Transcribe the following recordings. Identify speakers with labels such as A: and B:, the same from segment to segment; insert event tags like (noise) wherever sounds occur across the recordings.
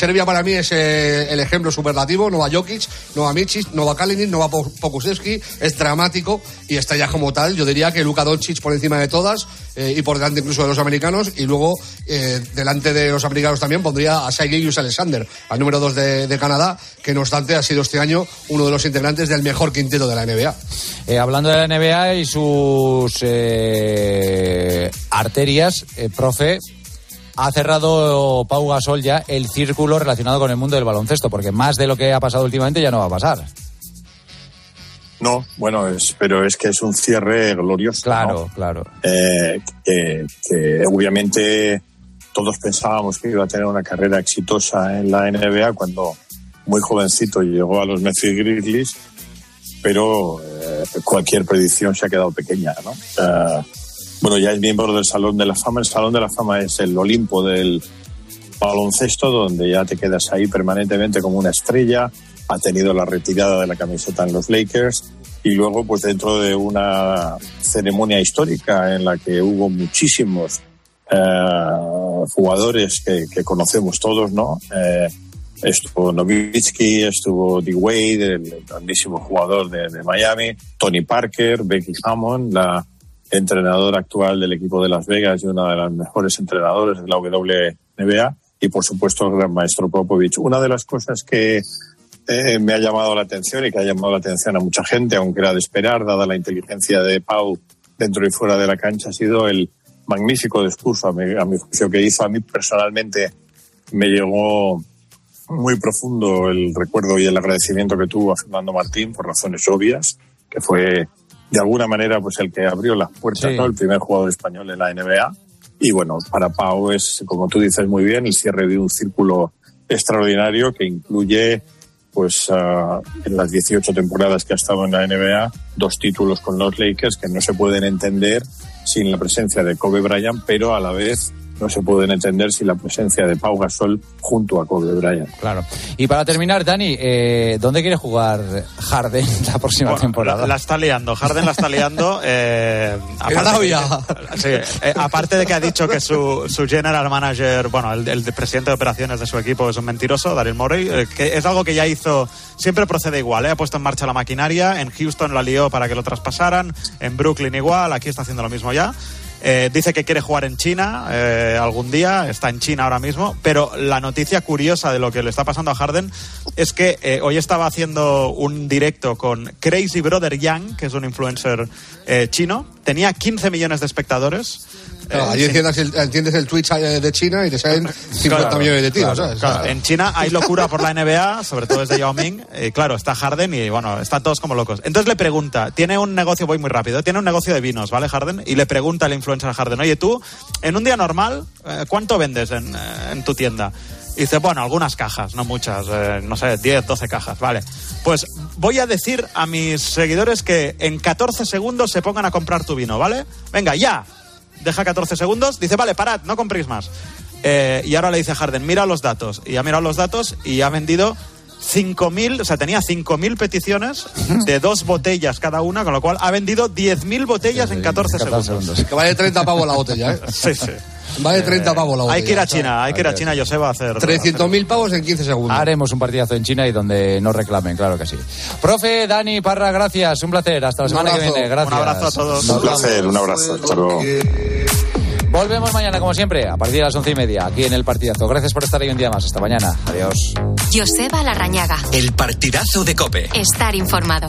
A: Serbia para mí es eh, el ejemplo superlativo, no va Jokic, no va Michic, no va Kalinin, no va Pokusevski, es dramático y ya como tal. Yo diría que Luka Doncic por encima de todas eh, y por delante incluso de los americanos y luego eh, delante de los americanos también pondría a Shai Alexander, al número 2 de, Canadá, que no obstante ha sido este año uno de los integrantes del mejor quinteto de la NBA.
B: hablando de la NBA y sus arterias, profe, ha cerrado Pau Gasol ya el círculo relacionado con el mundo del baloncesto, porque más de lo que ha pasado últimamente ya no va a pasar.
C: No, bueno, es, pero es que es un cierre glorioso.
B: Claro, claro.
C: Eh, que, obviamente todos pensábamos que iba a tener una carrera exitosa en la NBA cuando muy jovencito llegó a los Memphis Grizzlies, pero eh, cualquier predicción se ha quedado pequeña, ¿no? Eh, bueno, ya es miembro del Salón de la Fama. El Salón de la Fama es el Olimpo del baloncesto, donde ya te quedas ahí permanentemente como una estrella. Ha tenido la retirada de la camiseta en los Lakers y luego, pues dentro de una ceremonia histórica en la que hubo muchísimos eh, jugadores que, conocemos todos, ¿no? Eh, estuvo Nowitzki, estuvo D. Wade, el grandísimo jugador de, de Miami, Tony Parker, Becky Hammond, la entrenador actual del equipo de Las Vegas y una de las mejores entrenadores de la WNBA y por supuesto el gran maestro Popovich. Una de las cosas que eh, me ha llamado la atención y que ha llamado la atención a mucha gente, aunque era de esperar, dada la inteligencia de Pau dentro y fuera de la cancha, ha sido el magnífico discurso a mi, a mi juicio que hizo. A mí personalmente me llegó muy profundo el recuerdo y el agradecimiento que tuvo a Fernando Martín por razones obvias, que fue de alguna manera pues el que abrió las puertas, ¿no? El primer jugador español en la NBA. Y bueno, para Pau es, como tú dices muy bien, el cierre de un círculo extraordinario que incluye pues ah, en las 18 temporadas que ha estado en la NBA, dos títulos con los Lakers que no se pueden entender sin la presencia de Kobe Bryant, pero a la vez no se pueden entender sin la presencia de Pau Gasol junto a Kobe Bryant.
B: Claro. Y para terminar, Dani, eh, ¿dónde quiere jugar Harden (laughs) la próxima temporada?
D: La, está liando, Harden la está liando. Eh,
A: aparte,
D: sí, eh, aparte de que ha dicho que su, su general manager, bueno, el, presidente de operaciones de su equipo es un mentiroso, Daryl Morey, eh, que es algo que ya hizo, siempre procede igual, ha puesto en marcha la maquinaria, en Houston la lió para que lo traspasaran, en Brooklyn igual, aquí está haciendo lo mismo ya. Eh, dice que quiere jugar en China eh, algún día, está en China ahora mismo, pero la noticia curiosa de lo que le está pasando a Harden es que eh, hoy estaba haciendo un directo con Crazy Brother Yang, que es un influencer chino, tenía 15 millones de espectadores
A: ahí entiendes el, Twitch eh, de China y te salen 50 millones de tiros.
D: En China hay locura por la NBA, sobre todo desde Yao Ming. Y claro, está Harden y bueno, están todos como locos. Entonces le pregunta, tiene un negocio, voy muy rápido, tiene un negocio de vinos, ¿vale, Harden? Y le pregunta al influencer Harden, oye, tú, en un día normal, eh, ¿cuánto vendes en, eh, en tu tienda? Y dice, bueno, algunas cajas, no muchas, no sé, 10, 12 cajas, vale. Pues voy a decir a mis seguidores que en 14 segundos se pongan a comprar tu vino, ¿vale? Venga, ya deja 14 segundos, dice, vale, parad, no compréis más. Eh, y ahora le dice a Harden, mira los datos. Y ha mirado los datos y ha vendido 5.000, o sea, tenía 5.000 peticiones de dos botellas cada una, con lo cual ha vendido 10.000 botellas en 14, segundos.
A: Que vale 30 pavos la botella, ¿eh?
D: sí, sí.
A: Vale 30 pavos la botella.
D: Hay que ir a China, hay que ir a China, Joseba, a hacer...
A: 300.000 pavos en 15 segundos.
B: Haremos un partidazo en China y donde no reclamen, claro que sí. Profe, Dani, Parra, gracias, un placer. Hasta la semana que viene, gracias.
D: Un abrazo a todos.
C: Un placer, un abrazo. Hasta luego.
B: Volvemos mañana, como siempre, a partir de las once y media, aquí en el partidazo. Gracias por estar ahí un día más. Hasta mañana. Adiós.
E: Joseba Larrañaga.
F: El partidazo de Cope.
E: Estar informado.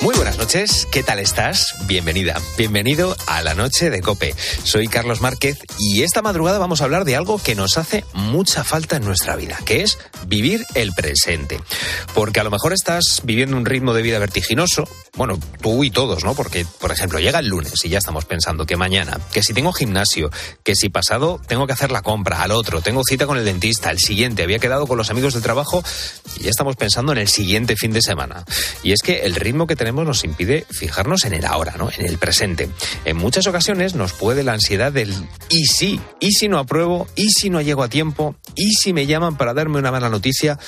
F: Muy buenas noches, ¿qué tal estás? Bienvenida, bienvenido a la noche de Cope. Soy Carlos Márquez y esta madrugada vamos a hablar de algo que nos hace mucha falta en nuestra vida, que es vivir el presente. Porque a lo mejor estás viviendo un ritmo de vida vertiginoso, bueno, tú y todos, ¿no? Porque, por ejemplo, llega el lunes y ya estamos pensando que mañana, que si tengo gimnasio, que si pasado tengo que hacer la compra, al otro, tengo cita con el dentista, el siguiente, había quedado con los amigos del trabajo y ya estamos pensando en el siguiente fin de semana. Y es que el ritmo que tenemos nos impide fijarnos en el ahora, ¿no? En el presente. En muchas ocasiones nos puede la ansiedad del y si, y si no apruebo, y si no llego a tiempo, y si me llaman para darme una mala noticia,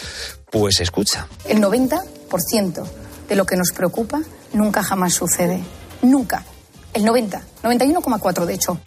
F: pues escucha.
G: El 90% de lo que nos preocupa nunca jamás sucede. Nunca. El 90. 91,4 de hecho.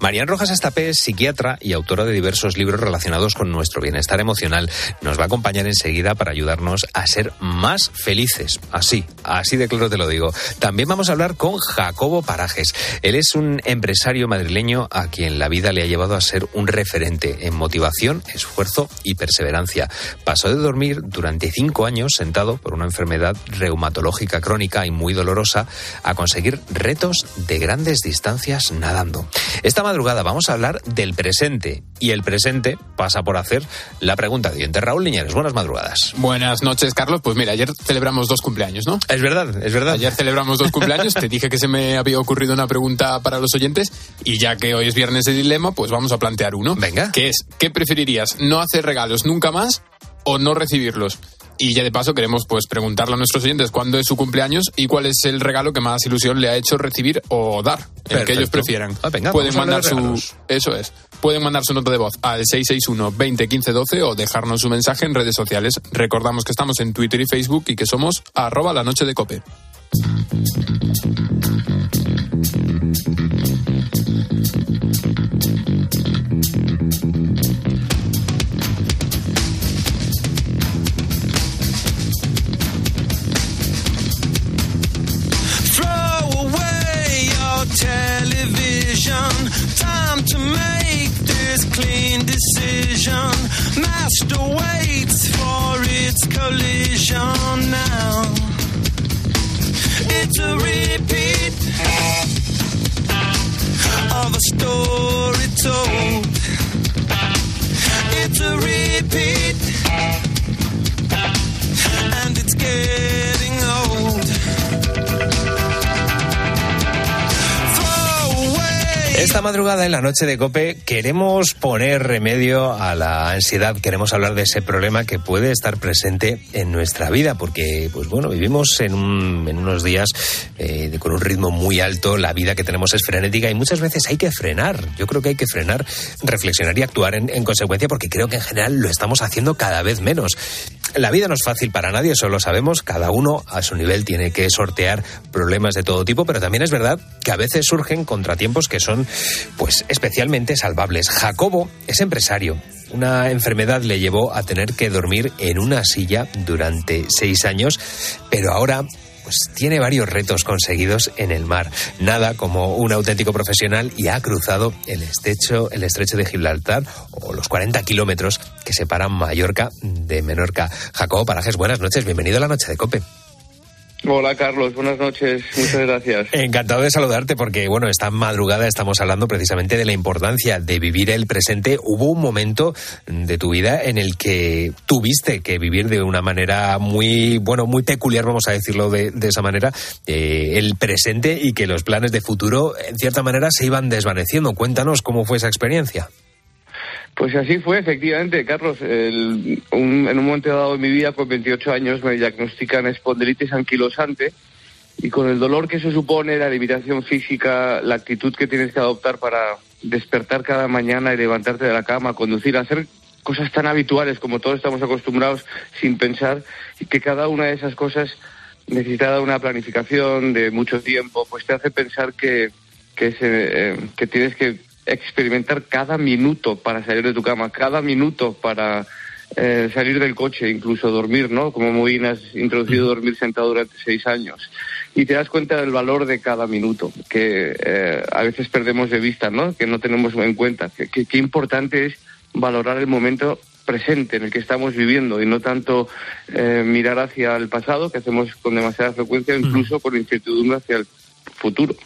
F: Marian Rojas Estapé es psiquiatra y autora de diversos libros relacionados con nuestro bienestar emocional. Nos va a acompañar enseguida para ayudarnos a ser más felices. Así, así de claro te lo digo. También vamos a hablar con Jacobo Parajes. Él es un empresario madrileño a quien la vida le ha llevado a ser un referente en motivación, esfuerzo y perseverancia. Pasó de dormir durante cinco años sentado por una enfermedad reumatológica crónica y muy dolorosa a conseguir retos de grandes distancias nadando. Esta madrugada vamos a hablar del presente y el presente pasa por hacer la pregunta de oyente. Raúl Liñeres, buenas madrugadas.
H: Buenas noches, Carlos. Pues mira, ayer celebramos dos cumpleaños, ¿no?
F: Es verdad, es verdad.
H: Ayer celebramos dos cumpleaños. (laughs) Te dije que se me había ocurrido una pregunta para los oyentes y ya que hoy es viernes de dilema, pues vamos a plantear uno.
F: Venga.
H: Que es, ¿qué preferirías? ¿No hacer regalos nunca más o no recibirlos? Y ya de paso queremos pues preguntarle a nuestros oyentes cuándo es su cumpleaños y cuál es el regalo que más ilusión le ha hecho recibir o dar, el que ellos prefieran.
F: Ah, venga,
H: Pueden mandar su eso es. Pueden mandar su nota de voz al 661 20 15 12 o dejarnos su mensaje en redes sociales. Recordamos que estamos en Twitter y Facebook y que somos arroba la noche de cope.
I: Master waits for its collision now. It's a repeat of a story
F: Esta madrugada en la noche de Cope queremos poner remedio a la ansiedad, queremos hablar de ese problema que puede estar presente en nuestra vida, porque pues bueno, vivimos en, un- en unos días eh, con un ritmo muy alto, la vida que tenemos es frenética y muchas veces hay que frenar, yo creo que hay que frenar, reflexionar y actuar en consecuencia porque creo que en general lo estamos haciendo cada vez menos. La vida no es fácil para nadie, eso lo sabemos, cada uno a su nivel tiene que sortear problemas de todo tipo, pero también es verdad que a veces surgen contratiempos que son pues especialmente salvables. Jacobo es empresario. Una enfermedad le llevó a tener que dormir en una silla durante seis años, pero ahora pues tiene varios retos conseguidos en el mar. Nada como un auténtico profesional y ha cruzado el estrecho, el estrecho de Gibraltar o los 40 kilómetros que separan Mallorca de Menorca. Jacobo Parajes, buenas noches, bienvenido a la noche de Cope.
J: Hola Carlos, buenas noches, muchas gracias. (laughs)
F: Encantado de saludarte porque, bueno, esta madrugada estamos hablando precisamente de la importancia de vivir el presente. Hubo un momento de tu vida en el que tuviste que vivir de una manera muy, bueno, muy peculiar, vamos a decirlo de, esa manera, eh, el presente y que los planes de futuro, en cierta manera, se iban desvaneciendo. Cuéntanos cómo fue esa experiencia.
J: Pues así fue, efectivamente, Carlos. En un momento dado de mi vida, con 28 años, me diagnostican espondilitis anquilosante y con el dolor que eso supone, la limitación física, la actitud que tienes que adoptar para despertar cada mañana y levantarte de la cama, conducir, hacer cosas tan habituales como todos estamos acostumbrados sin pensar y que cada una de esas cosas necesita una planificación de mucho tiempo, pues te hace pensar que, que, se, eh, que tienes que experimentar cada minuto para salir de tu cama, cada minuto para eh, salir del coche, incluso dormir, ¿no? Como muy bien has introducido dormir sentado durante seis años. Y te das cuenta del valor de cada minuto, que eh, a veces perdemos de vista, ¿no? Que no tenemos en cuenta. Que, que- qué importante es valorar el momento presente en el que estamos viviendo y no tanto eh, mirar hacia el pasado, que hacemos con demasiada frecuencia, incluso con incertidumbre hacia el futuro.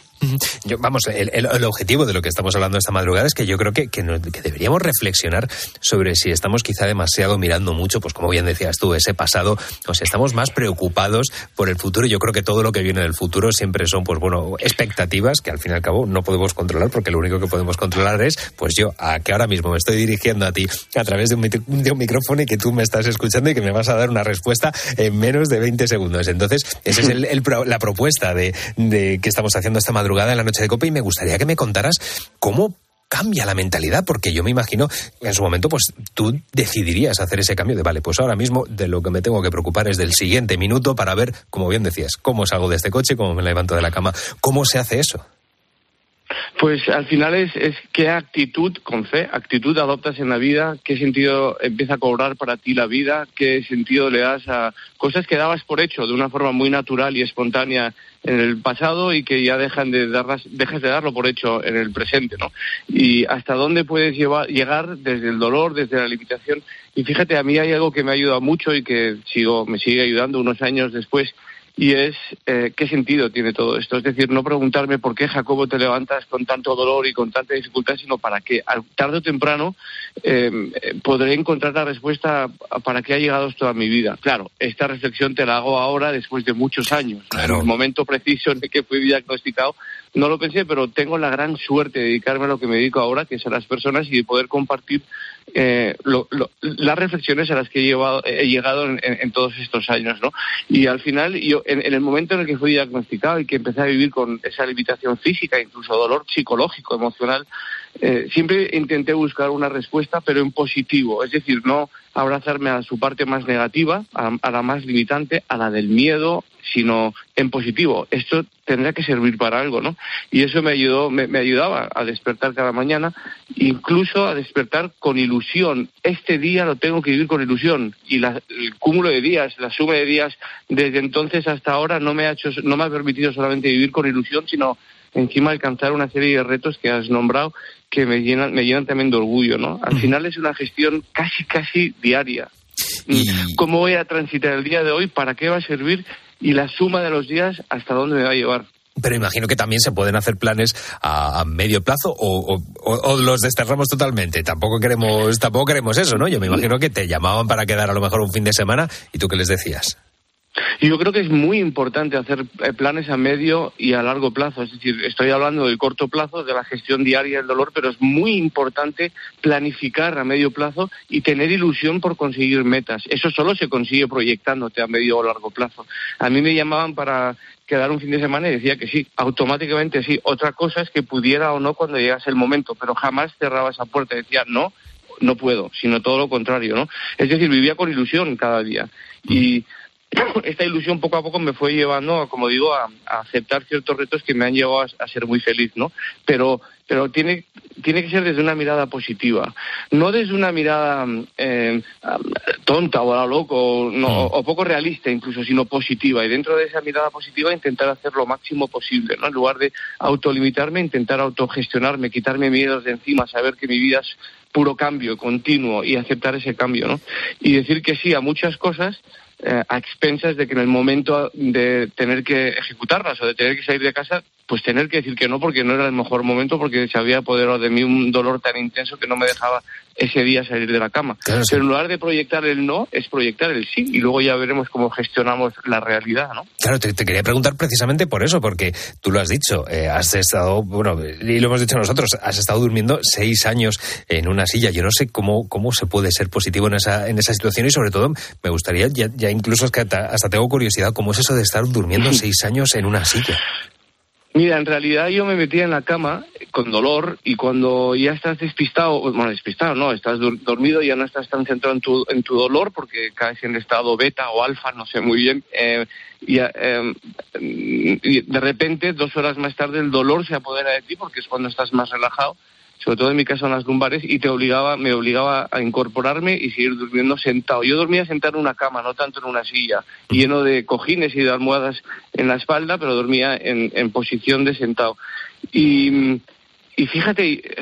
F: Yo, vamos, el, el- el objetivo de lo que estamos hablando esta madrugada es que yo creo que, que nos- que deberíamos reflexionar sobre si estamos quizá demasiado mirando mucho, pues como bien decías tú, ese pasado, o si estamos más preocupados por el futuro. Yo creo que todo lo que viene del futuro siempre son, pues bueno, expectativas que al fin y al cabo no podemos controlar, porque lo único que podemos controlar es, pues yo, a que ahora mismo me estoy dirigiendo a ti a través de un, de un micrófono y que tú me estás escuchando y que me vas a dar una respuesta en menos de 20 segundos. Entonces, esa es el- la propuesta de, de que estamos haciendo esta madrugada en la noche de copa y me gustaría que me contaras cómo cambia la mentalidad, porque yo me imagino en su momento, pues tú decidirías hacer ese cambio de, vale, pues ahora mismo de lo que me tengo que preocupar es del siguiente minuto para ver, como bien decías, cómo salgo de este coche, cómo me levanto de la cama, cómo se hace eso.
J: Pues al final es, es qué actitud, con fe, actitud adoptas en la vida, qué sentido empieza a cobrar para ti la vida, qué sentido le das a cosas que dabas por hecho de una forma muy natural y espontánea en el pasado y que ya dejan de darlas, dejas de darlo por hecho en el presente, ¿no? Y hasta dónde puedes llevar, llegar desde el dolor, desde la limitación. Y fíjate, a mí hay algo que me ha ayudado mucho y que sigo, me sigue ayudando unos años después, y es eh, qué sentido tiene todo esto. Es decir, no preguntarme por qué, Jacobo, te levantas con tanto dolor y con tanta dificultad, sino para qué. Al- tarde o temprano eh, eh, podré encontrar la respuesta para qué ha llegado esto a mi vida. Claro, esta reflexión te la hago ahora después de muchos años. En el momento preciso en el que fui diagnosticado, no lo pensé, pero tengo la gran suerte de dedicarme a lo que me dedico ahora, que es a las personas y de poder compartir eh, lo- lo- las reflexiones a las que he, llevado- he llegado en, en- en todos estos años, ¿no? Y al final, yo, en, en el momento en el que fui diagnosticado y que empecé a vivir con esa limitación física, incluso dolor psicológico, emocional, eh, siempre intenté buscar una respuesta, pero en positivo, es decir, no abrazarme a su parte más negativa, a, a la más limitante, a la del miedo, sino en positivo. Esto tendrá que servir para algo, ¿no? Y eso me ayudó, me, me ayudaba a despertar cada mañana, incluso a despertar con ilusión. Este día lo tengo que vivir con ilusión y la- el cúmulo de días, la suma de días desde entonces hasta ahora no me ha hecho, no me ha permitido solamente vivir con ilusión, sino encima alcanzar una serie de retos que has nombrado que me llenan, me llenan también de orgullo, ¿no? Al final es una gestión casi, casi diaria. ¿Cómo voy a transitar el día de hoy? ¿Para qué va a servir? Y la suma de los días, ¿hasta dónde me va a llevar?
F: Pero imagino que también se pueden hacer planes a, a medio plazo o- o los desterramos totalmente. Tampoco queremos, tampoco queremos eso, ¿no? Yo me imagino que te llamaban para quedar a lo mejor un fin de semana y tú qué les decías.
J: Y yo creo que es muy importante hacer eh, planes a medio y a largo plazo. Es decir, estoy hablando del corto plazo, de la gestión diaria del dolor, pero es muy importante planificar a medio plazo y tener ilusión por conseguir metas. Eso solo se consigue proyectándote a medio o largo plazo. A mí me llamaban para quedar un fin de semana y decía que sí, automáticamente sí. Otra cosa es que pudiera o no cuando llegase el momento, pero jamás cerraba esa puerta. Decía, no, no puedo, sino todo lo contrario, ¿no? Es decir, vivía con ilusión cada día. Y (coughs) esta ilusión poco a poco me fue llevando, a, como digo, a, a aceptar ciertos retos que me han llevado a, a ser muy feliz, ¿no? Pero, pero tiene, tiene que ser desde una mirada positiva, no desde una mirada eh, tonta o a lo loco no, o poco realista incluso, sino positiva. Y dentro de esa mirada positiva intentar hacer lo máximo posible, ¿no? En lugar de autolimitarme, intentar autogestionarme, quitarme miedos de encima, saber que mi vida es puro cambio continuo y aceptar ese cambio, ¿no? Y decir que sí a muchas cosas eh, a expensas de que en el momento de tener que ejecutarlas o de tener que salir de casa, pues tener que decir que no porque no era el mejor momento porque se había apoderado de mí un dolor tan intenso que no me dejaba ese día salir de la cama. Pero en lugar de proyectar el no, es proyectar el sí y luego ya veremos cómo gestionamos la realidad, ¿no?
F: Claro, te, te quería preguntar precisamente por eso, porque tú lo has dicho, eh, has estado, bueno, y lo hemos dicho nosotros, has estado durmiendo seis años en una silla. Yo no sé cómo, cómo se puede ser positivo en esa, en esa situación y sobre todo me gustaría, ya, ya incluso es que hasta, hasta tengo curiosidad, ¿cómo es eso de estar durmiendo (laughs) seis años en una silla?
J: Mira, en realidad yo me metía en la cama con dolor y cuando ya estás despistado, bueno, despistado no, estás dormido ya no estás tan centrado en tu, en tu dolor porque caes en estado beta o alfa, no sé muy bien, eh, y, eh, y de repente, dos horas más tarde, el dolor se apodera de ti porque es cuando estás más relajado sobre todo en mi caso en las lumbares, y te obligaba, me obligaba a incorporarme y seguir durmiendo sentado. Yo dormía sentado en una cama, no tanto en una silla, lleno de cojines y de almohadas en la espalda, pero dormía en, en posición de sentado. Y, y fíjate,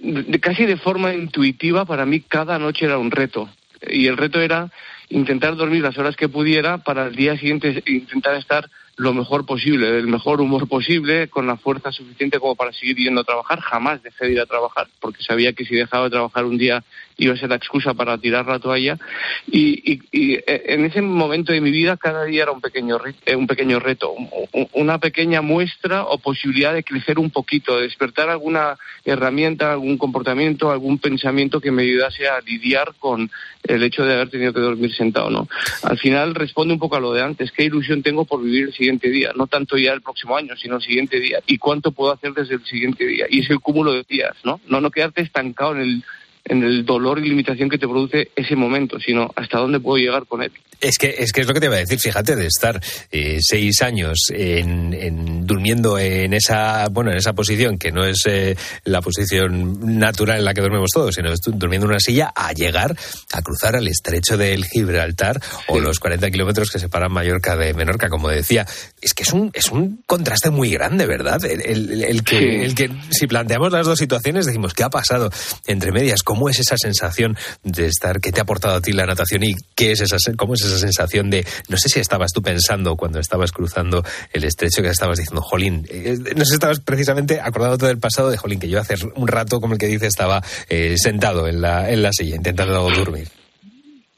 J: de- casi de forma intuitiva, para mí cada noche era un reto. Y el reto era intentar dormir las horas que pudiera para el día siguiente intentar estar lo mejor posible, el mejor humor posible, con la fuerza suficiente como para seguir yendo a trabajar. Jamás dejé de ir a trabajar, porque sabía que si dejaba de trabajar un día iba a ser la excusa para tirar la toalla. Y, y- y, eh, en ese momento de mi vida cada día era un pequeño, eh, un pequeño reto, un- un- una pequeña muestra o posibilidad de crecer un poquito, de despertar alguna herramienta, algún comportamiento, algún pensamiento que me ayudase a lidiar con el hecho de haber tenido que dormir sentado, ¿no? Al final responde un poco a lo de antes, qué ilusión tengo por vivir el siguiente día, no tanto ya el próximo año, sino el siguiente día, y cuánto puedo hacer desde el siguiente día, y es el cúmulo de días, ¿no? No, no quedarte estancado en el en el dolor y limitación que te produce ese momento, sino hasta dónde puedo llegar con él.
F: Es que, es que es lo que te iba a decir, fíjate, de estar eh, seis años en, en- durmiendo en esa, bueno, en esa posición que no es eh, la posición natural en la que dormimos todos, sino durmiendo en una silla, a llegar a cruzar el estrecho del Gibraltar o los 40 kilómetros que separan Mallorca de Menorca, como decía. Es que es un, es un contraste muy grande, ¿verdad? El, el- el que,
J: Sí.
F: el que si planteamos las dos situaciones decimos, ¿qué ha pasado entre medias? ¿Cómo es esa sensación de estar, qué te ha aportado a ti la natación y qué es esa, cómo es esa sensación de, no sé si estabas tú pensando cuando estabas cruzando el estrecho que estabas diciendo, jolín, eh, no sé estabas precisamente acordándote del pasado de jolín, que yo hace un rato, como el que dice, estaba eh, sentado en la, en la silla intentando dormir.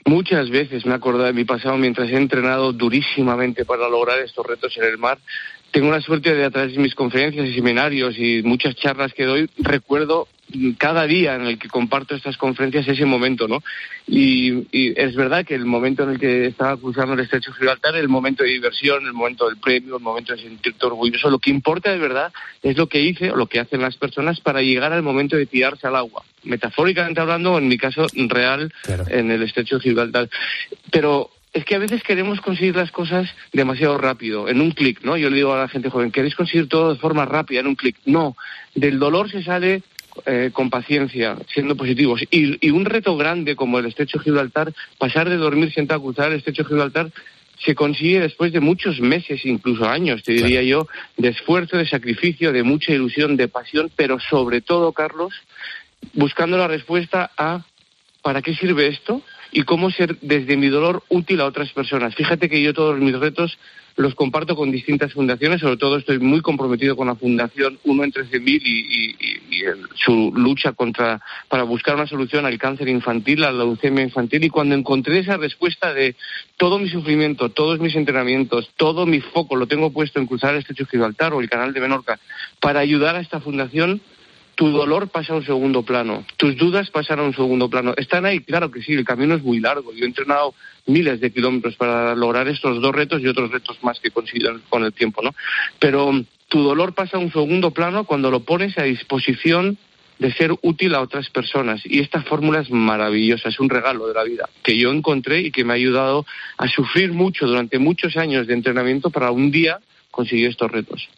J: Muchas veces me he acordado de mi pasado mientras he entrenado durísimamente para lograr estos retos en el mar. Tengo la suerte de a través de mis conferencias y seminarios y muchas charlas que doy, recuerdo cada día en el que comparto estas conferencias ese momento, ¿no? Y, y es verdad que el momento en el que estaba cruzando el estrecho de Gibraltar, el momento de diversión, el momento del premio, el momento de sentirte orgulloso, lo que importa de verdad es lo que hice o lo que hacen las personas para llegar al momento de tirarse al agua. Metafóricamente hablando, en mi caso real, en el estrecho de Gibraltar. Pero es que a veces queremos conseguir las cosas demasiado rápido, en un clic, ¿no? Yo le digo a la gente joven, ¿queréis conseguir todo de forma rápida, en un clic? No, del dolor se sale eh, con paciencia, siendo positivos. Y, y un reto grande como el estrecho de Gibraltar, pasar de dormir sentado a cruzar el estrecho de Gibraltar, se consigue después de muchos meses, incluso años, te diría yo, de esfuerzo, de sacrificio, de mucha ilusión, de pasión, pero sobre todo, Carlos, buscando la respuesta a ¿para qué sirve esto? Y cómo ser desde mi dolor útil a otras personas. Fíjate que yo todos mis retos los comparto con distintas fundaciones, sobre todo estoy muy comprometido con la Fundación Uno en 13.000 y, y- y- el- su lucha contra, para buscar una solución al cáncer infantil, a la leucemia infantil. Y cuando encontré esa respuesta de todo mi sufrimiento, todos mis entrenamientos, todo mi foco lo tengo puesto en cruzar el estrecho Gibraltar o el canal de Menorca para ayudar a esta fundación, tu dolor pasa a un segundo plano, tus dudas pasan a un segundo plano. Están ahí, claro que sí, el camino es muy largo. Yo he entrenado miles de kilómetros para lograr estos dos retos y otros retos más que he conseguido con el tiempo, ¿no? Pero tu dolor pasa a un segundo plano cuando lo pones a disposición de ser útil a otras personas. Y esta fórmula es maravillosa, es un regalo de la vida que yo encontré y que me ha ayudado a sufrir mucho durante muchos años de entrenamiento para un día conseguir estos retos.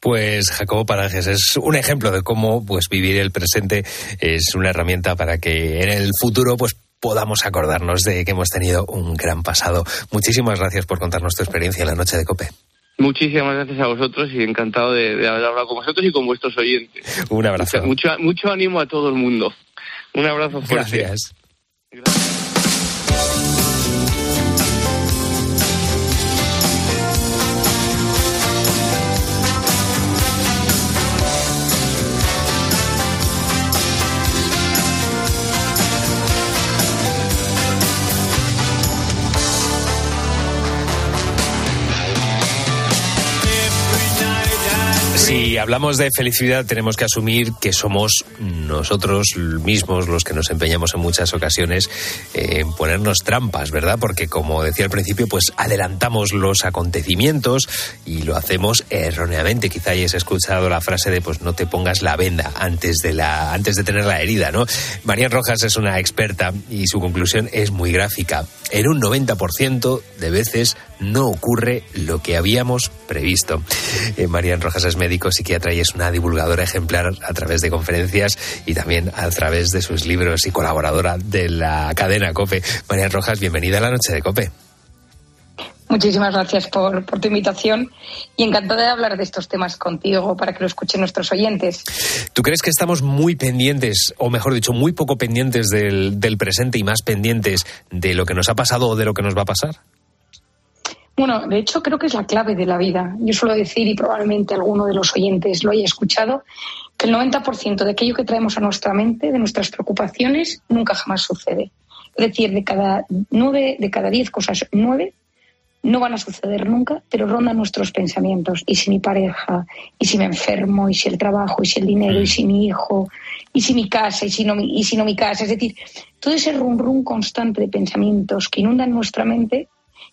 F: Pues Jacobo Paranges es un ejemplo de cómo pues vivir el presente es una herramienta para que en el futuro pues podamos acordarnos de que hemos tenido un gran pasado. Muchísimas gracias por contarnos tu experiencia en la noche de Cope.
J: Muchísimas gracias a vosotros y encantado de, de haber hablado con vosotros y con vuestros oyentes.
F: Un abrazo.
J: Mucho, mucho ánimo a todo el mundo. Un abrazo fuerte.
F: Gracias. Si hablamos de felicidad, tenemos que asumir que somos nosotros mismos los que nos empeñamos en muchas ocasiones en ponernos trampas, ¿verdad? Porque, como decía al principio, pues adelantamos los acontecimientos y lo hacemos erróneamente. Quizá hayas escuchado la frase de, pues no te pongas la venda antes de, la, antes de tener la herida, ¿no? María Rojas es una experta y su conclusión es muy gráfica. En un 90% de veces no ocurre lo que habíamos previsto. Eh, Marian Rojas es médico, psiquiatra y es una divulgadora ejemplar a través de conferencias y también a través de sus libros y colaboradora de la cadena COPE. Marian Rojas, bienvenida a la noche de COPE.
K: Muchísimas gracias por, por tu invitación y encantada de hablar de estos temas contigo para que lo escuchen nuestros oyentes.
F: ¿Tú crees que estamos muy pendientes, o mejor dicho, muy poco pendientes del, del presente y más pendientes de lo que nos ha pasado o de lo que nos va a pasar?
K: Bueno, de hecho creo que es la clave de la vida. Yo suelo decir, y probablemente alguno de los oyentes lo haya escuchado, que el 90% de aquello que traemos a nuestra mente, de nuestras preocupaciones, nunca jamás sucede. Es decir, de cada nueve, de cada diez cosas, nueve no van a suceder nunca, pero rondan nuestros pensamientos. Y si mi pareja, y si me enfermo, y si el trabajo, y si el dinero, y si mi hijo, y si mi casa, y si no y si no mi casa. Es decir, todo ese rum rum constante de pensamientos que inundan nuestra mente,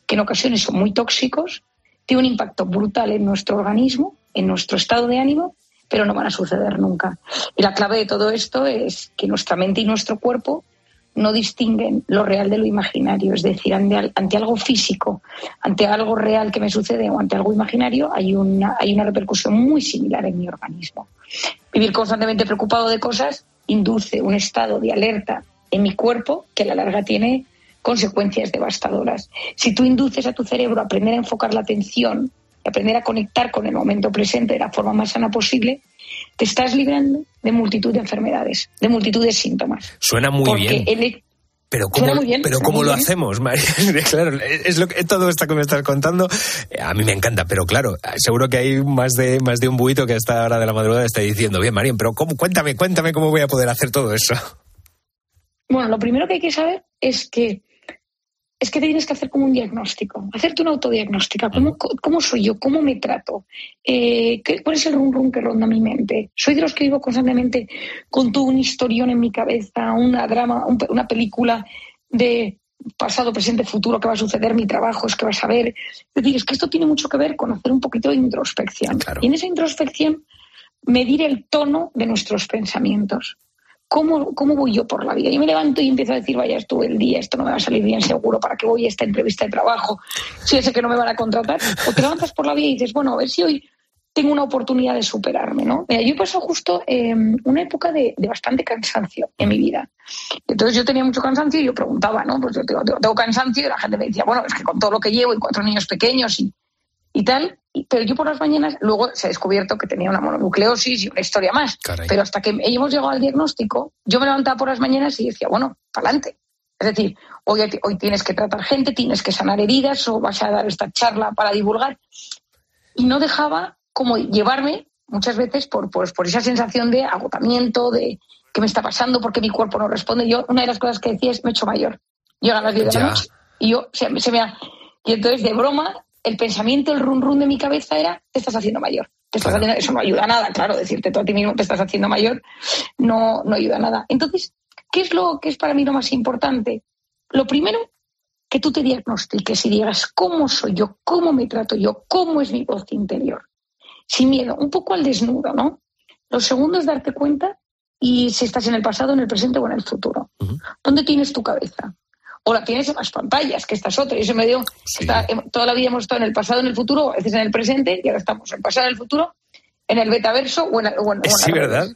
K: que en ocasiones son muy tóxicos, tiene un impacto brutal en nuestro organismo, en nuestro estado de ánimo, pero no van a suceder nunca. Y la clave de todo esto es que nuestra mente y nuestro cuerpo no distinguen lo real de lo imaginario, es decir, ante, ante algo físico, ante algo real que me sucede o ante algo imaginario, hay una, hay una repercusión muy similar en mi organismo. Vivir constantemente preocupado de cosas induce un estado de alerta en mi cuerpo que a la larga tiene consecuencias devastadoras. Si tú induces a tu cerebro a aprender a enfocar la atención, a aprender a conectar con el momento presente de la forma más sana posible, te estás librando de multitud de enfermedades, de multitud de síntomas.
F: Suena muy
K: Porque
F: bien.
K: el-
F: Pero cómo,
K: bien,
F: pero lo
K: bien.
F: hacemos, María. (laughs) claro, es lo que todo esto que me estás contando, eh, a mí me encanta, pero claro, seguro que hay más de más de un buito que a esta hora de la madrugada está diciendo, bien, María, pero cómo, cuéntame, cuéntame cómo voy a poder hacer todo eso.
K: Bueno, lo primero que hay que saber es que es que te tienes que hacer como un diagnóstico, hacerte una autodiagnóstica. ¿Cómo, cómo soy yo? ¿Cómo me trato? Eh, ¿qué- ¿Cuál es el rum rum que ronda mi mente? ¿Soy de los que vivo constantemente con todo un historión en mi cabeza, una drama, un una película de pasado, presente, futuro, qué va a suceder, mi trabajo, es que vas a ver? Es decir, es que esto tiene mucho que ver con hacer un poquito de introspección. Y en esa introspección, medir el tono de nuestros pensamientos. ¿Cómo, ¿Cómo voy yo por la vida? Yo me levanto y empiezo a decir, vaya, estuve el día, esto no me va a salir bien seguro, ¿para qué voy a esta entrevista de trabajo? Si ya sé que no me van a contratar. O te levantas por la vida y dices, bueno, a ver si hoy tengo una oportunidad de superarme, ¿no? Mira, yo he pasado justo eh, una época de, bastante cansancio en mi vida. Entonces yo tenía mucho cansancio y yo preguntaba, ¿no? Pues yo tengo, tengo- cansancio y la gente me decía, bueno, es que con todo lo que llevo y cuatro niños pequeños y, y tal, pero yo por las mañanas luego se ha descubierto que tenía una mononucleosis y una historia más.
F: Caray.
K: Pero hasta que hemos llegado al diagnóstico, yo me levantaba por las mañanas y decía, bueno, para adelante. Es decir, hoy, hoy tienes que tratar gente, tienes que sanar heridas o vas a dar esta charla para divulgar. Y no dejaba como llevarme muchas veces por, pues, por esa sensación de agotamiento, de qué me está pasando, porque mi cuerpo no responde. Yo, una de las cosas que decía es, me he hecho mayor. Llega a las 10 de la noche y yo se, se me ha... Y entonces, de broma, el pensamiento, el run run de mi cabeza era, te estás haciendo mayor. Te estás haciendo- eso no ayuda a nada, claro, decirte tú a ti mismo te estás haciendo mayor no, no ayuda a nada. Entonces, ¿qué es lo que es para mí lo más importante? Lo primero, que tú te diagnostiques y digas cómo soy yo, cómo me trato yo, cómo es mi voz interior. Sin miedo, un poco al desnudo, ¿no? Lo segundo es darte cuenta y si estás en el pasado, en el presente o en el futuro. ¿Dónde tienes tu cabeza? O la tienes en las pantallas, que esta es otra. Yo se me dio, está- em- toda la vida hemos estado en el pasado, en el futuro, a veces en el presente, y ahora estamos en el pasado, en el futuro, en el betaverso o en, o en- o en
F: Sí, ¿verdad?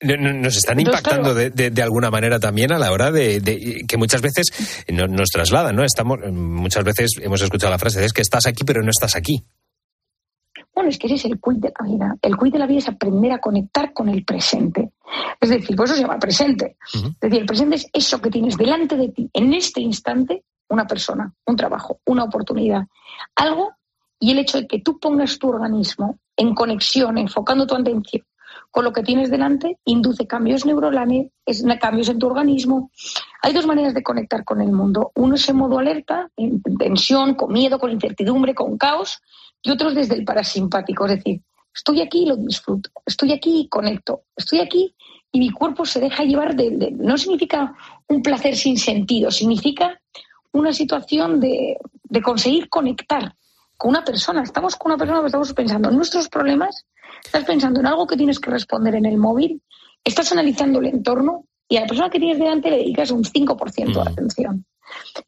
F: no- Nos están impactando de, de- de alguna manera también a la hora de, de- que muchas veces no- nos trasladan, ¿no? Estamos muchas veces hemos escuchado la frase es que estás aquí pero no estás aquí.
K: Bueno, es que ese es el quid de la vida. El quid de la vida es aprender a conectar con el presente. Es decir, por eso se llama presente. Es decir, el presente es eso que tienes delante de ti, en este instante, una persona, un trabajo, una oportunidad, algo, y el hecho de que tú pongas tu organismo en conexión, enfocando tu atención con lo que tienes delante, induce cambios neuronales, es- cambios en tu organismo. Hay dos maneras de conectar con el mundo. Uno es en modo alerta, en tensión, con miedo, con incertidumbre, con caos, y otros desde el parasimpático, es decir, estoy aquí y lo disfruto, estoy aquí y conecto, estoy aquí y mi cuerpo se deja llevar de, de- no significa un placer sin sentido, significa una situación de, de conseguir conectar con una persona. Estamos con una persona que estamos pensando en nuestros problemas, estás pensando en algo que tienes que responder en el móvil, estás analizando el entorno y a la persona que tienes delante le dedicas un 5% de atención.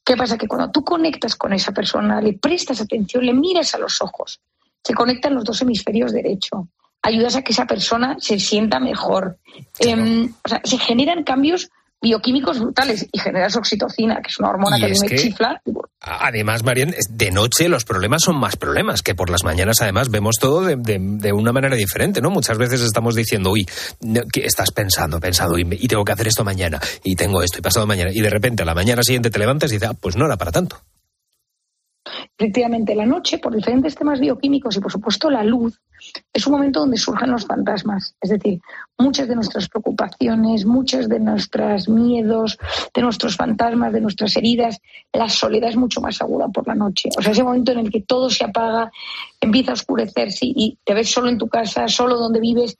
K: ¿Qué pasa? Que cuando tú conectas con esa persona, le prestas atención, le miras a los ojos, se conectan los dos hemisferios derecho, ayudas a que esa persona se sienta mejor. Em, o sea, se generan cambios bioquímicos brutales y generas oxitocina, que es una hormona
F: Y
K: que a mí me
F: que-
K: chifla.
F: Además, Marian, de noche los problemas son más problemas, que por las mañanas además vemos todo de, de- de una manera diferente, ¿no? Muchas veces estamos diciendo, uy, ¿qué estás pensando? Pensando, y, y tengo que hacer esto mañana, y tengo esto, y pasado mañana, y de repente a la mañana siguiente te levantas y dices, ah, pues no era para tanto.
K: Efectivamente, la noche, por diferentes temas bioquímicos y, por supuesto, la luz, es un momento donde surgen los fantasmas. Es decir, muchas de nuestras preocupaciones, muchos de nuestros miedos, de nuestros fantasmas, de nuestras heridas, la soledad es mucho más segura por la noche. O sea, ese momento en el que todo se apaga, empieza a oscurecerse y te ves solo en tu casa, solo donde vives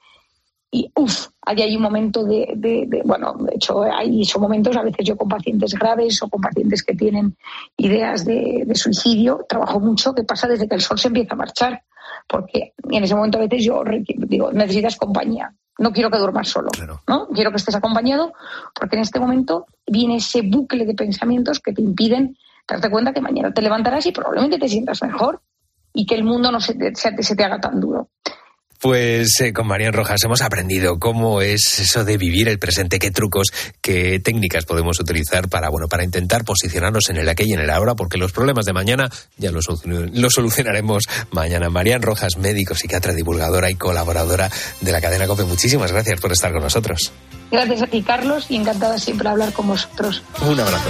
K: y uff, ahí hay un momento de, de- de- bueno, de hecho hay son momentos a veces yo con pacientes graves o con pacientes que tienen ideas de, de suicidio, trabajo mucho que pasa desde que el sol se empieza a marchar, porque en ese momento a veces yo digo, necesitas compañía, no quiero que duermas solo, ¿no? Quiero que estés acompañado, porque en este momento viene ese bucle de pensamientos que te impiden darte cuenta que mañana te levantarás y probablemente te sientas mejor y que el mundo no se te- se te haga tan duro.
F: Pues eh, con Marian Rojas hemos aprendido cómo es eso de vivir el presente, qué trucos, qué técnicas podemos utilizar para, bueno, para intentar posicionarnos en el aquí y en el ahora, porque los problemas de mañana ya los, los solucionaremos mañana. Marian Rojas, médico, psiquiatra, divulgadora y colaboradora de la cadena COPE. Muchísimas gracias por estar con nosotros.
K: Gracias a ti, Carlos, y encantada siempre de hablar con vosotros.
F: Un abrazo.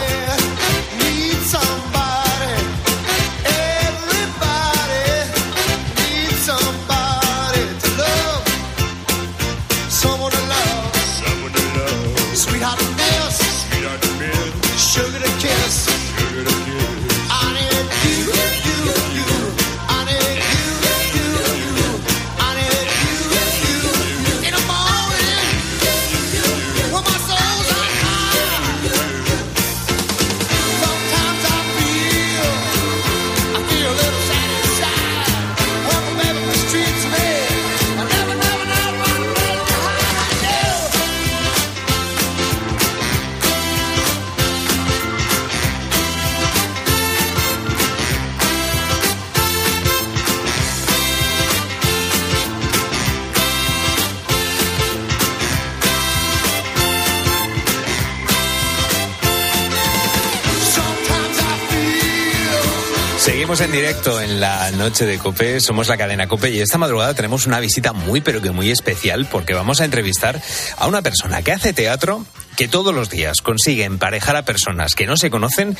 F: Seguimos en directo en la noche de Cope, somos la cadena Cope y esta madrugada tenemos una visita muy pero que muy especial porque vamos a entrevistar a una persona que hace teatro, que todos los días consigue emparejar a personas que no se conocen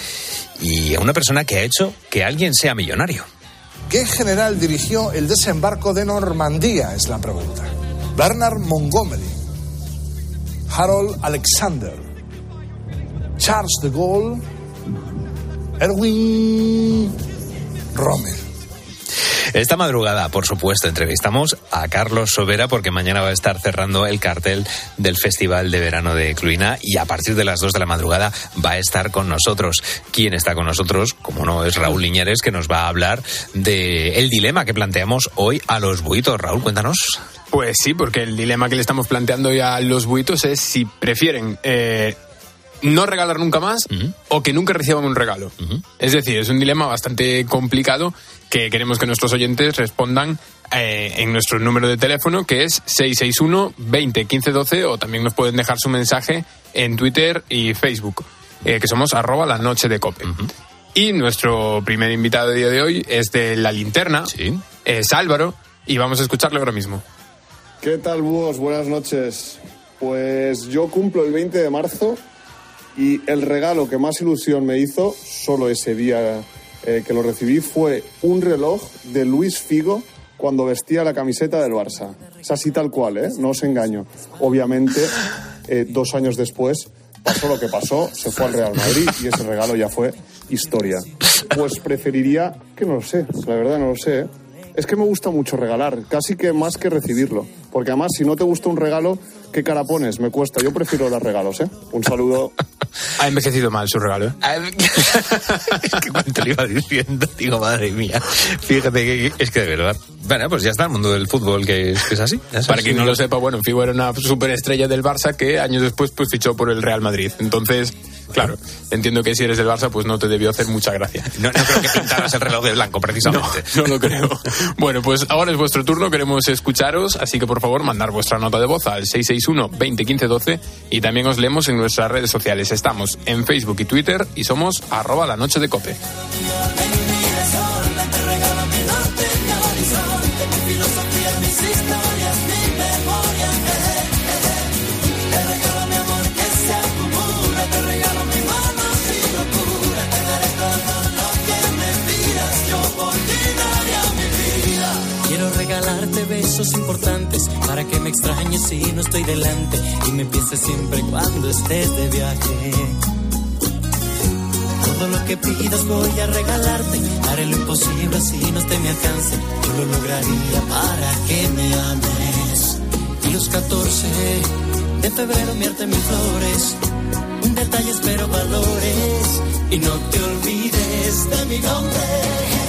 F: y a una persona que ha hecho que alguien sea millonario.
L: ¿Qué general dirigió el desembarco de Normandía? Es la pregunta. Bernard Montgomery, Harold Alexander, Charles de Gaulle, Erwin Rommel.
F: Esta madrugada, por supuesto, entrevistamos a Carlos Sobera porque mañana va a estar cerrando el cartel del Festival de Verano de Cluina y a partir de las 2 de la madrugada va a estar con nosotros. ¿Quién está con nosotros? Como no, es Raúl Liñares que nos va a hablar de el dilema que planteamos hoy a los buitos. Raúl, cuéntanos.
H: Pues sí, porque el dilema que le estamos planteando hoy a los buitos es si prefieren eh, no regalar nunca más o que nunca reciban un regalo. Es decir, es un dilema bastante complicado que queremos que nuestros oyentes respondan eh, en nuestro número de teléfono que es 661 20 15 12 o también nos pueden dejar su mensaje en Twitter y Facebook, eh, que somos arroba la noche de cope. Y nuestro primer invitado de día de hoy es de La Linterna, es Álvaro, y vamos a escucharle ahora mismo.
M: ¿Qué tal, búhos? Buenas noches. Pues yo cumplo el 20 de marzo y el regalo que más ilusión me hizo, solo ese día eh, que lo recibí, fue un reloj de Luis Figo cuando vestía la camiseta del Barça. Es así tal cual, ¿eh? No os engaño. Obviamente, eh, dos años después pasó lo que pasó, se fue al Real Madrid y ese regalo ya fue historia. Pues preferiría, que no lo sé, la verdad no lo sé, ¿eh? Es que me gusta mucho regalar, casi que más que recibirlo. Porque además, si no te gusta un regalo, ¿qué cara pones? Me cuesta. Yo prefiero los regalos, ¿eh? Un saludo.
H: Ha envejecido mal su regalo, ¿eh? (laughs)
F: es que cuando te lo iba diciendo, digo, madre mía. Fíjate que es que de verdad. Bueno, pues ya está el mundo del fútbol que es, que es así.
H: Para
F: sabes,
H: quien no lo sepa, bueno, Figo era una superestrella del Barça que años después pues fichó por el Real Madrid. Entonces, claro, entiendo que si eres del Barça pues no te debió hacer mucha gracia.
F: No, no creo que pintaras el reloj de blanco, (laughs) precisamente.
H: No lo creo. Bueno, pues ahora es vuestro turno, queremos escucharos, así que por favor mandar vuestra nota de voz al 661 20 15 12 y también os leemos en nuestras redes sociales. Estamos en Facebook y Twitter y somos arroba la noche de cope.
I: Me
N: extrañes si no estoy delante y me pienses siempre cuando estés de viaje. Todo lo que pidas voy a regalarte. Haré lo imposible así no esté mi alcance. Yo lo lograría para que me ames. Y los 14 de febrero mierte mis flores. Detalles pero valores. Y no te olvides de mi nombre.